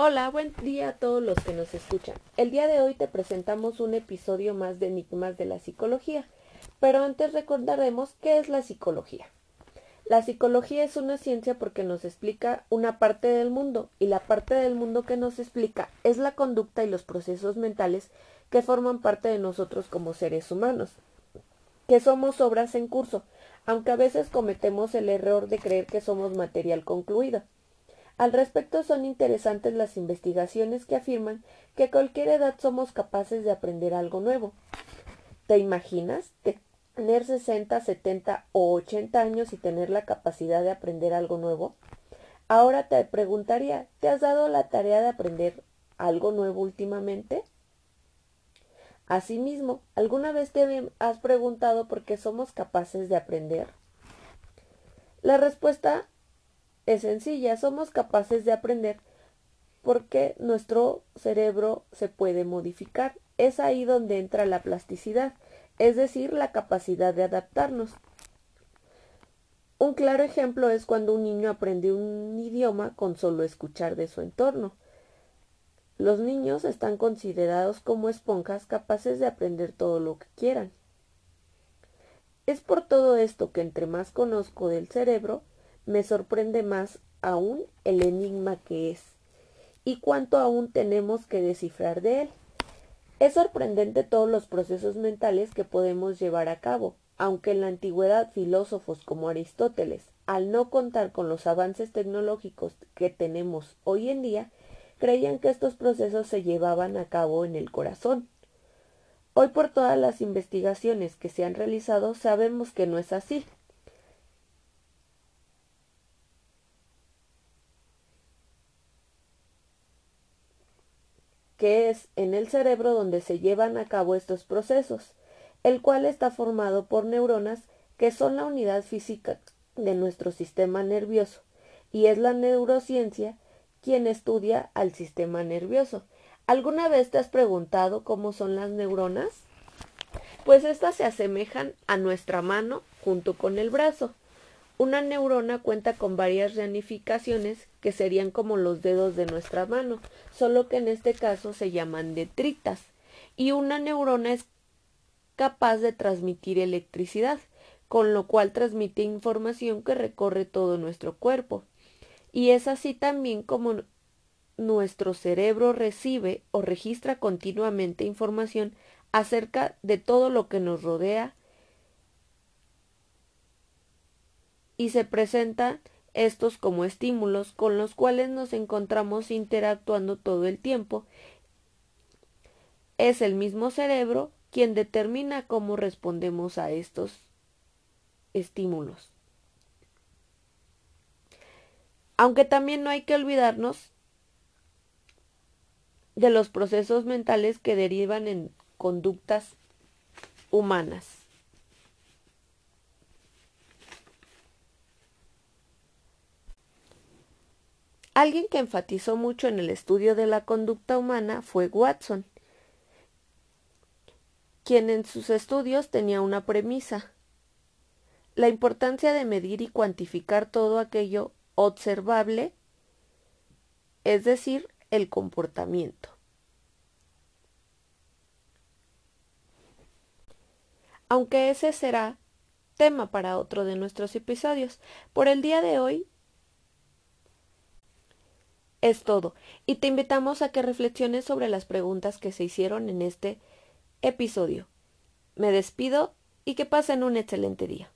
Hola, buen día a todos los que nos escuchan. El día de hoy te presentamos un episodio más de Enigmas de la Psicología, pero antes recordaremos qué es la psicología. La psicología es una ciencia porque nos explica una parte del mundo y la parte del mundo que nos explica es la conducta y los procesos mentales que forman parte de nosotros como seres humanos, que somos obras en curso, aunque a veces cometemos el error de creer que somos material concluido. Al respecto son interesantes las investigaciones que afirman que a cualquier edad somos capaces de aprender algo nuevo. ¿Te imaginas tener 60, 70 o 80 años y tener la capacidad de aprender algo nuevo? Ahora te preguntaría, ¿te has dado la tarea de aprender algo nuevo últimamente? Asimismo, ¿alguna vez te has preguntado por qué somos capaces de aprender? La respuesta es sencilla, somos capaces de aprender porque nuestro cerebro se puede modificar. Es ahí donde entra la plasticidad, es decir, la capacidad de adaptarnos. Un claro ejemplo es cuando un niño aprende un idioma con solo escuchar de su entorno. Los niños están considerados como esponjas capaces de aprender todo lo que quieran. Es por todo esto que entre más conozco del cerebro, me sorprende más aún el enigma que es y cuánto aún tenemos que descifrar de él. Es sorprendente todos los procesos mentales que podemos llevar a cabo, aunque en la antigüedad filósofos como Aristóteles, al no contar con los avances tecnológicos que tenemos hoy en día, creían que estos procesos se llevaban a cabo en el corazón. Hoy por todas las investigaciones que se han realizado sabemos que no es así. Que es en el cerebro donde se llevan a cabo estos procesos, el cual está formado por neuronas que son la unidad física de nuestro sistema nervioso, y es la neurociencia quien estudia al sistema nervioso. ¿Alguna vez te has preguntado cómo son las neuronas? Pues estas se asemejan a nuestra mano junto con el brazo. Una neurona cuenta con varias ramificaciones que serían como los dedos de nuestra mano, solo que en este caso se llaman detritas. Y una neurona es capaz de transmitir electricidad, con lo cual transmite información que recorre todo nuestro cuerpo. Y es así también como nuestro cerebro recibe o registra continuamente información acerca de todo lo que nos rodea y se presentan estos como estímulos con los cuales nos encontramos interactuando todo el tiempo. Es el mismo cerebro quien determina cómo respondemos a estos estímulos. Aunque también no hay que olvidarnos de los procesos mentales que derivan en conductas humanas. Alguien que enfatizó mucho en el estudio de la conducta humana fue Watson, quien en sus estudios tenía una premisa, la importancia de medir y cuantificar todo aquello observable, es decir, el comportamiento. Aunque ese será tema para otro de nuestros episodios, por el día de hoy es todo, y te invitamos a que reflexiones sobre las preguntas que se hicieron en este episodio. Me despido y que pasen un excelente día.